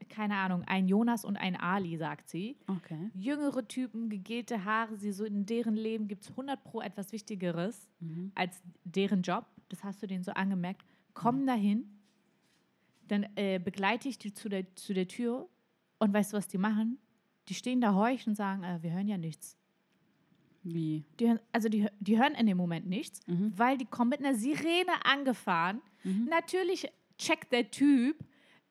keine Ahnung, ein Jonas und ein Ali, sagt sie. Okay. Jüngere Typen, gegelte Haare, sie so in deren Leben gibt es 100 pro etwas Wichtigeres Mhm. als deren Job. Das hast du denen so angemerkt. Kommen dahin, dann äh, begleite ich die zu der, zu der Tür und weißt du, was die machen? Die stehen da heucheln und sagen, äh, wir hören ja nichts. Wie? Die hören, also die, die hören in dem Moment nichts, Mhm. weil die kommen mit einer Sirene angefahren. Mhm. Natürlich checkt der Typ,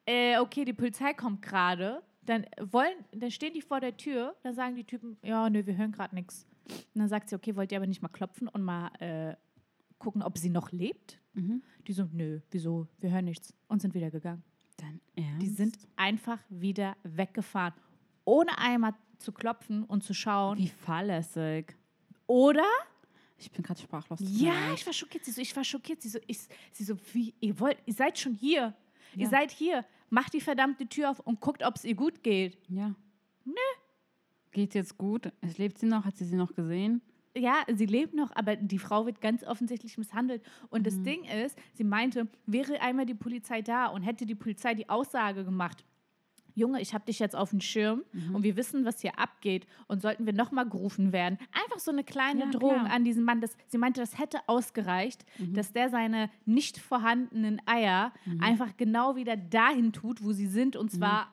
äh, okay, die Polizei kommt gerade. Dann wollen, dann stehen die vor der Tür, dann sagen die Typen, ja, nö, wir hören gerade nichts. Und dann sagt sie, okay, wollt ihr aber nicht mal klopfen und mal äh, gucken, ob sie noch lebt? Mhm. Die so, nö, wieso, wir hören nichts und sind wieder gegangen. Dein Ernst? Die sind einfach wieder weggefahren, ohne einmal zu klopfen und zu schauen. Wie fahrlässig. Oder Ich bin gerade sprachlos. Ja, ich war schockiert. Sie so, ich war schockiert. Sie so, ich, sie so wie, ihr wollt, ihr seid schon hier. Ja. Ihr seid hier. macht die verdammte Tür auf und guckt, ob es ihr gut geht. Ja. Nö. Geht jetzt gut? Es lebt sie noch? Hat sie sie noch gesehen? Ja, sie lebt noch, aber die Frau wird ganz offensichtlich misshandelt. Und Mhm. das Ding ist, sie meinte, wäre einmal die Polizei da und hätte die Polizei die Aussage gemacht, Junge, ich habe dich jetzt auf dem Schirm Mhm. und wir wissen, was hier abgeht und sollten wir nochmal gerufen werden. Einfach so eine kleine Ja, Drohung klar. Mhm. an diesen Mann. Das, sie meinte, das hätte ausgereicht, dass der seine nicht vorhandenen Eier Mhm. einfach genau wieder dahin tut, wo sie sind. Und zwar,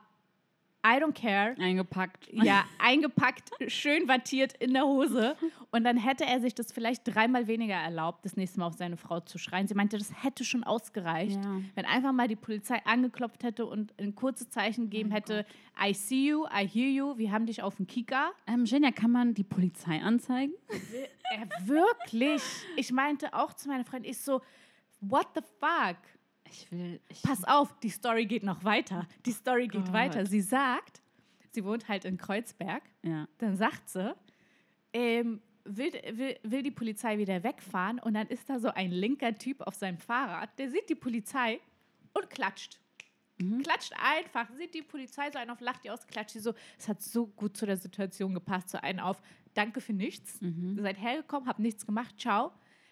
I don't care, Eingepackt. ja, eingepackt, schön wattiert in der Hose. Und dann hätte er sich das vielleicht dreimal weniger erlaubt, das nächste Mal auf seine Frau zu schreien. Sie meinte, das hätte schon ausgereicht, Ja. wenn einfach mal die Polizei angeklopft hätte und ein kurzes Zeichen gegeben hätte, I see you, I hear you, wir haben dich auf dem Kika. Ähm, Jenja, kann man die Polizei anzeigen? Äh, wirklich? Ich meinte auch zu meiner Freundin, ich so, what the fuck? Ich will. Ich, Pass auf, die Story geht noch weiter. Die Story geht Gott. weiter. Sie sagt, sie wohnt halt in Kreuzberg. ja. Dann sagt sie, ähm, will, will, will die Polizei wieder wegfahren und dann ist da so ein linker Typ auf seinem Fahrrad, der sieht die Polizei und klatscht. Klatscht einfach, sieht die Polizei so einen auf, lacht die aus, klatscht sie so. Es hat so gut zu der Situation gepasst, so einen auf, danke für nichts. Ihr seid hergekommen, habt nichts gemacht, ciao.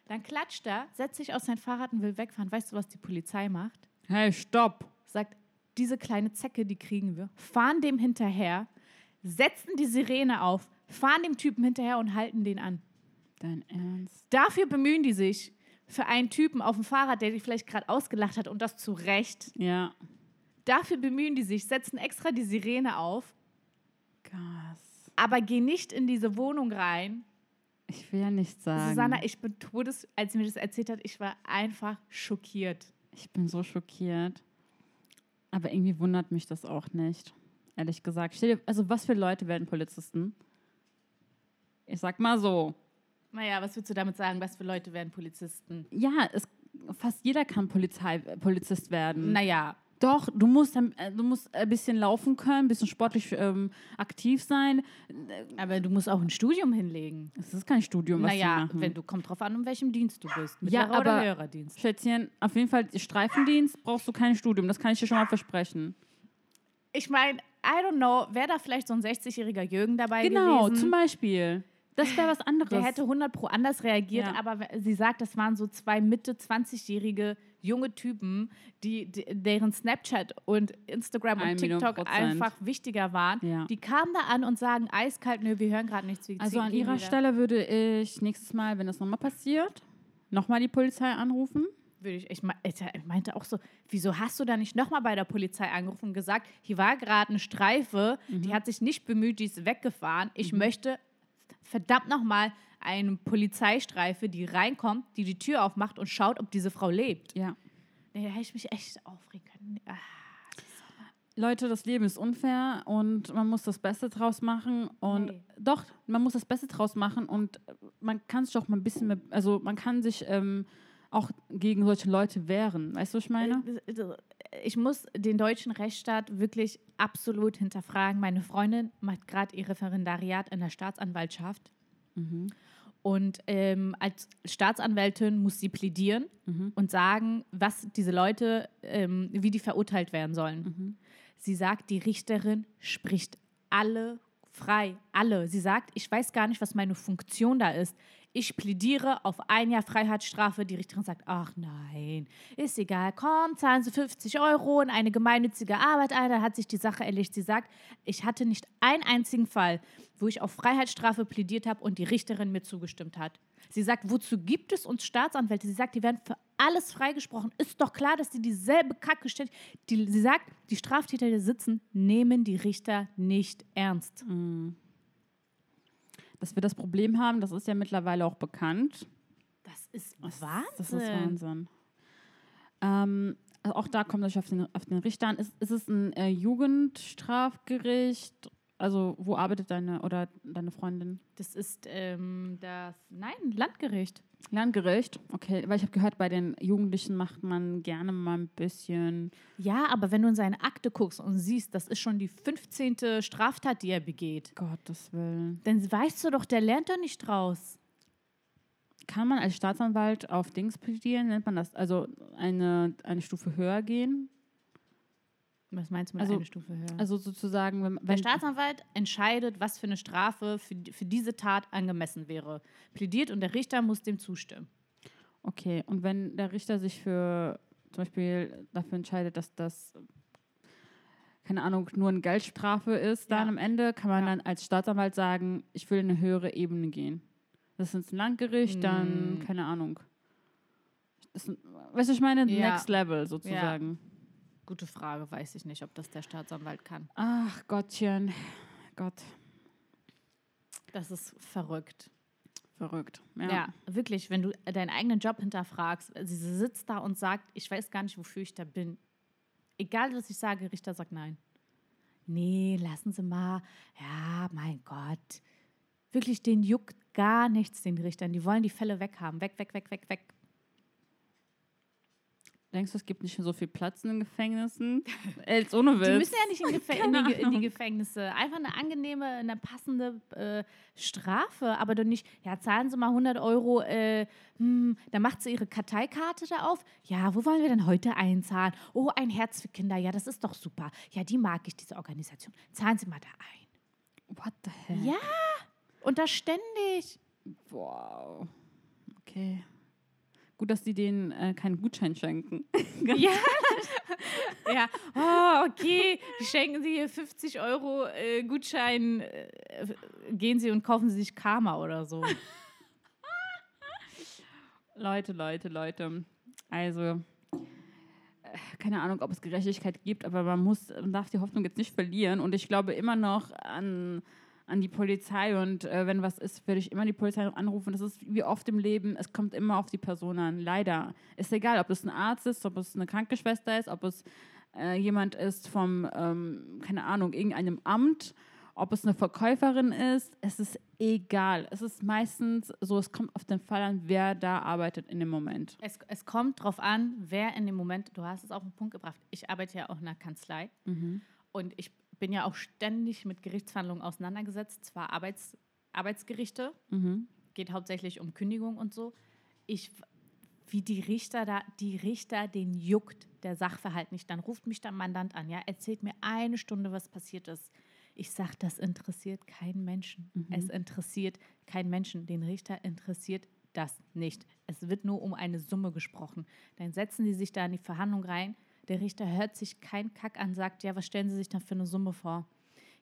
Dann klatscht er, setzt sich aus sein Fahrrad und will wegfahren. Weißt du, was die Polizei macht? Hey, stopp! sagt, diese kleine Zecke, die kriegen wir, fahren dem hinterher, setzen die Sirene auf, fahren dem Typen hinterher und halten den an. Dein Ernst? Dafür bemühen die sich für einen Typen auf dem Fahrrad, der die vielleicht gerade ausgelacht hat und das zu Recht. Ja. Dafür bemühen die sich, setzen extra die Sirene auf, Gas. aber gehen nicht in diese Wohnung rein. Ich will ja nichts sagen. Susanna, ich bin todes, als sie mir das erzählt hat, ich war einfach schockiert. Ich bin so schockiert. Aber irgendwie wundert mich das auch nicht. Ehrlich gesagt. Dir, also was für Leute werden Polizisten? Ich sag mal so. Naja, was würdest du damit sagen? Was für Leute werden Polizisten? Ja, es, fast jeder kann Polizei, Polizist werden. Naja, Doch, du musst, äh, du musst ein bisschen laufen können, ein bisschen sportlich ähm, aktiv sein. aber du musst auch ein Studium hinlegen. Es ist kein Studium, was naja, machen. wenn du kommt drauf an, in welchem Dienst du bist. Ja, Mittlerer oder aber- höherer Dienst. Schätzchen, auf jeden Fall Streifendienst brauchst du kein Studium. Das kann ich dir schon mal versprechen. Ich meine, I don't know, wäre da vielleicht so ein 60-jähriger Jürgen dabei Genau, gewesen? zum Beispiel. Das wäre was anderes. Der hätte 100 pro anders reagiert, Ja. aber sie sagt, das waren so zwei Mitte 20-jährige junge Typen, die, die, deren Snapchat und Instagram und TikTok Prozent. einfach wichtiger waren. Ja. Die kamen da an und sagen eiskalt, nö, wir hören gerade nichts. Wir Also an ihrer wieder. Stelle würde ich nächstes Mal, wenn das nochmal passiert, nochmal die Polizei anrufen. Würde ich, ich, me- ich meinte auch so, wieso hast du da nicht nochmal bei der Polizei angerufen und gesagt, hier war gerade eine Streife, Mhm. die hat sich nicht bemüht, die ist weggefahren. Ich möchte verdammt nochmal eine Polizeistreife, die reinkommt, die die Tür aufmacht und schaut, ob diese Frau lebt. Ja. Nee, da hätte ich mich echt aufregen können. Ah. Leute, das Leben ist unfair und man muss das Beste draus machen. Und Nee. doch, man muss das Beste draus machen und man kann sich doch mal ein bisschen, mehr, also man kann sich ähm, auch gegen solche Leute wehren. Weißt du, was ich meine? Äh, Ich muss den deutschen Rechtsstaat wirklich absolut hinterfragen. Meine Freundin macht gerade ihr Referendariat in der Staatsanwaltschaft. Und ähm, als Staatsanwältin muss sie plädieren und sagen, was diese Leute, ähm, wie die verurteilt werden sollen. Sie sagt, die Richterin spricht alle frei, alle. Sie sagt, ich weiß gar nicht, was meine Funktion da ist. Ich plädiere auf ein Jahr Freiheitsstrafe. Die Richterin sagt, ach nein, ist egal, komm, zahlen Sie 50 Euro in eine gemeinnützige Arbeit ein, dann hat sich die Sache erledigt. Sie sagt, ich hatte nicht einen einzigen Fall, wo ich auf Freiheitsstrafe plädiert habe und die Richterin mir zugestimmt hat. Sie sagt, wozu gibt es uns Staatsanwälte? Sie sagt, die werden für alles freigesprochen. Ist doch klar, dass die dieselbe Kacke stellen. Die, sie sagt, die Straftäter, die sitzen, nehmen die Richter nicht ernst. Dass wir das Problem haben, das ist ja mittlerweile auch bekannt. Das ist Das- Wahnsinn. Das ist Wahnsinn. Ähm, also auch da kommt es auf den, auf den Richter an. Ist, ist es ein äh, Jugendstrafgericht? Also wo arbeitet deine oder deine Freundin? Das ist ähm, das, nein, Landgericht. Landgericht? Okay, weil ich habe gehört, bei den Jugendlichen macht man gerne mal ein bisschen. Ja, aber wenn du in seine Akte guckst und siehst, das ist schon die 15. Straftat, die er begeht, Gottes Willen. dann weißt du doch, der lernt doch nicht draus. Kann man als Staatsanwalt auf Dings plädieren? Nennt man das? Also eine, eine Stufe höher gehen? Was meinst du mit Also- eine Stufe höher? Also sozusagen, wenn, der wenn Staatsanwalt entscheidet, was für eine Strafe für, für diese Tat angemessen wäre. Plädiert und der Richter muss dem zustimmen. Okay, und wenn der Richter sich für zum Beispiel dafür entscheidet, dass das, keine Ahnung, nur eine Geldstrafe ist, dann Ja. am Ende kann man Ja. dann als Staatsanwalt sagen, ich will in eine höhere Ebene gehen. Das ist ins Landgericht, dann, Mm. keine Ahnung. Ist, weißt du, ich meine, Ja. Next Level sozusagen. Gute Frage, weiß ich nicht, ob das der Staatsanwalt kann. Ach Gottchen, Gott, Das ist verrückt. verrückt. Ja. Ja. wirklich, wenn du deinen eigenen Job hinterfragst, sie sitzt da und sagt, ich weiß gar nicht, wofür ich da bin. Egal, was ich sage, Richter sagt nein. Nee, lassen Sie mal. Ja, mein Gott. Wirklich, den juckt gar nichts, den Richtern. Die wollen die Fälle weghaben. Weg, weg, weg, weg, weg. Denkst du, es gibt nicht so viel Platz in den Gefängnissen? Jetzt ohne Witz. Die müssen ja nicht in, *laughs* Gefä in, die, in die Gefängnisse. Einfach eine angenehme, eine passende äh, Strafe, aber doch nicht, ja, zahlen Sie mal 100 Euro, äh, hm, dann macht sie ihre Karteikarte da auf. Ja, wo wollen wir denn heute einzahlen? Oh, ein Herz für Kinder, ja, das ist doch super. Ja, die mag ich, diese Organisation. Zahlen Sie mal da ein. What the hell? Ja, und das ständig. Wow. Okay. Gut, dass die denen äh, keinen Gutschein schenken. *laughs* Ja. *laughs* ja, oh, okay, schenken Sie hier 50 Euro äh, Gutschein, äh, gehen Sie und kaufen Sie sich Karma oder so. *laughs* Leute, Leute, Leute. Also, äh, keine Ahnung, ob es Gerechtigkeit gibt, aber man muss, man darf die Hoffnung jetzt nicht verlieren. Und ich glaube immer noch an, an die Polizei. Und äh, wenn was ist, werde ich immer die Polizei anrufen. Das ist wie oft im Leben, es kommt immer auf die Person an. Leider. Ist egal, ob es ein Arzt ist, ob es eine Krankenschwester ist, ob es äh, jemand ist vom, ähm, keine Ahnung, irgendeinem Amt. Ob es eine Verkäuferin ist, es ist egal. Es ist meistens so, es kommt auf den Fall an, wer da arbeitet in dem Moment. Es, es kommt drauf an, wer in dem Moment, du hast es auf den Punkt gebracht. Ich arbeite ja auch in einer Kanzlei und ich bin ja auch ständig mit Gerichtsverhandlungen auseinandergesetzt, zwar Arbeits, Arbeitsgerichte, geht hauptsächlich um Kündigung und so. Ich, wie die Richter da, die Richter, den juckt der Sachverhalt nicht. Dann ruft mich der Mandant an, ja, erzählt mir eine Stunde, was passiert ist. Ich sage, das interessiert keinen Menschen. Es interessiert keinen Menschen. Den Richter interessiert das nicht. Es wird nur um eine Summe gesprochen. Dann setzen die sich da in die Verhandlung rein. Der Richter hört sich keinen Kack an, sagt, ja, was stellen Sie sich da für eine Summe vor?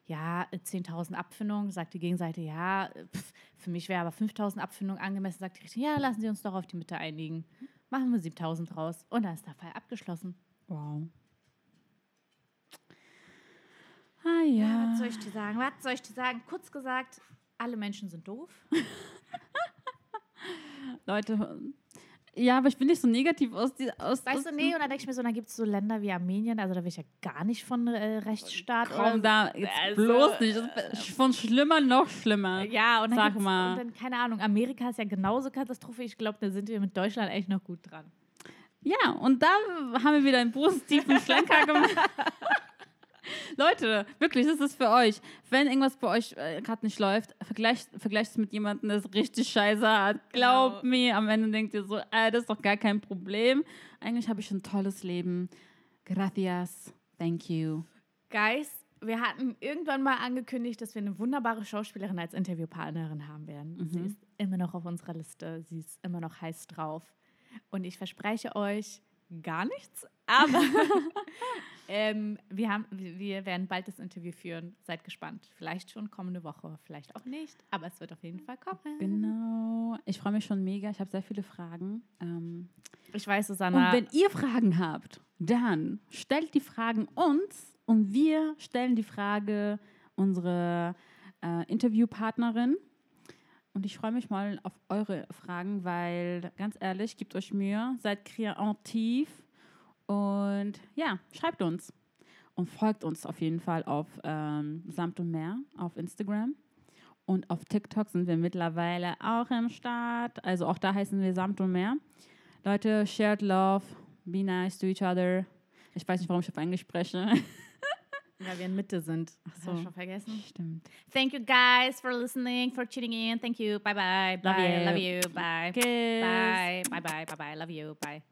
Ja, äh, 10.000 Abfindung, sagt die Gegenseite, ja, pf, für mich wäre aber 5.000 Abfindung angemessen, sagt die Richter, ja, lassen Sie uns doch auf die Mitte einigen. Machen wir 7.000 raus. Und dann ist der Fall abgeschlossen. Wow. Ah ja. was soll ich dir sagen? Was soll ich dir sagen? Kurz gesagt, alle Menschen sind doof. *laughs* Leute, ja, aber ich bin nicht so negativ aus die aus Weißt aus du, nee, und dann denke ich mir so, dann gibt es so Länder wie Armenien, also da will ich ja gar nicht von äh, Rechtsstaat Komm da jetzt Also, bloß nicht. Ist von schlimmer noch schlimmer. Ja, und dann, Sag mal. und dann, keine Ahnung, Amerika ist ja genauso Katastrophe. Ich glaube, da sind wir mit Deutschland echt noch gut dran. Ja, und da haben wir wieder einen positiven Schlenker gemacht. *laughs* Leute, wirklich, das ist für euch. Wenn irgendwas bei euch äh, gerade nicht läuft, vergleicht, vergleicht es mit jemandem, der es richtig scheiße hat. Glaubt Genau. mir, am Ende denkt ihr so, äh, das ist doch gar kein Problem. Eigentlich habe ich ein tolles Leben. Gracias. Thank you. Guys, wir hatten irgendwann mal angekündigt, dass wir eine wunderbare Schauspielerin als Interviewpartnerin haben werden. Sie ist immer noch auf unserer Liste. Sie ist immer noch heiß drauf. Und ich verspreche euch gar nichts, aber *laughs* ähm, wir, haben, wir werden bald das Interview führen. Seid gespannt. Vielleicht schon kommende Woche, vielleicht auch nicht, aber es wird auf jeden Fall kommen. Genau. Ich freue mich schon mega. Ich habe sehr viele Fragen. Ähm, Ich weiß, und Susanna. wenn ihr Fragen habt, dann stellt die Fragen uns und wir stellen die Frage unsere äh, Interviewpartnerin. Und ich freue mich mal auf eure Fragen, weil ganz ehrlich, gebt euch Mühe, seid kreativ und ja, schreibt uns. Und folgt uns auf jeden Fall auf ähm, Samt und Meer auf Instagram. Und auf TikTok sind wir mittlerweile auch im Start. Also auch da heißen wir Samt und Meer. Leute, shared love, be nice to each other. Ich weiß nicht, warum ich auf Englisch spreche. *laughs* Weil wir in Mitte sind. Hast so. du schon vergessen? Stimmt. Thank you guys for listening, for tuning in. Thank you. Bye bye. Love bye. you. Love you. Bye. Kiss. Bye. Bye bye. Bye bye. Love you. Bye.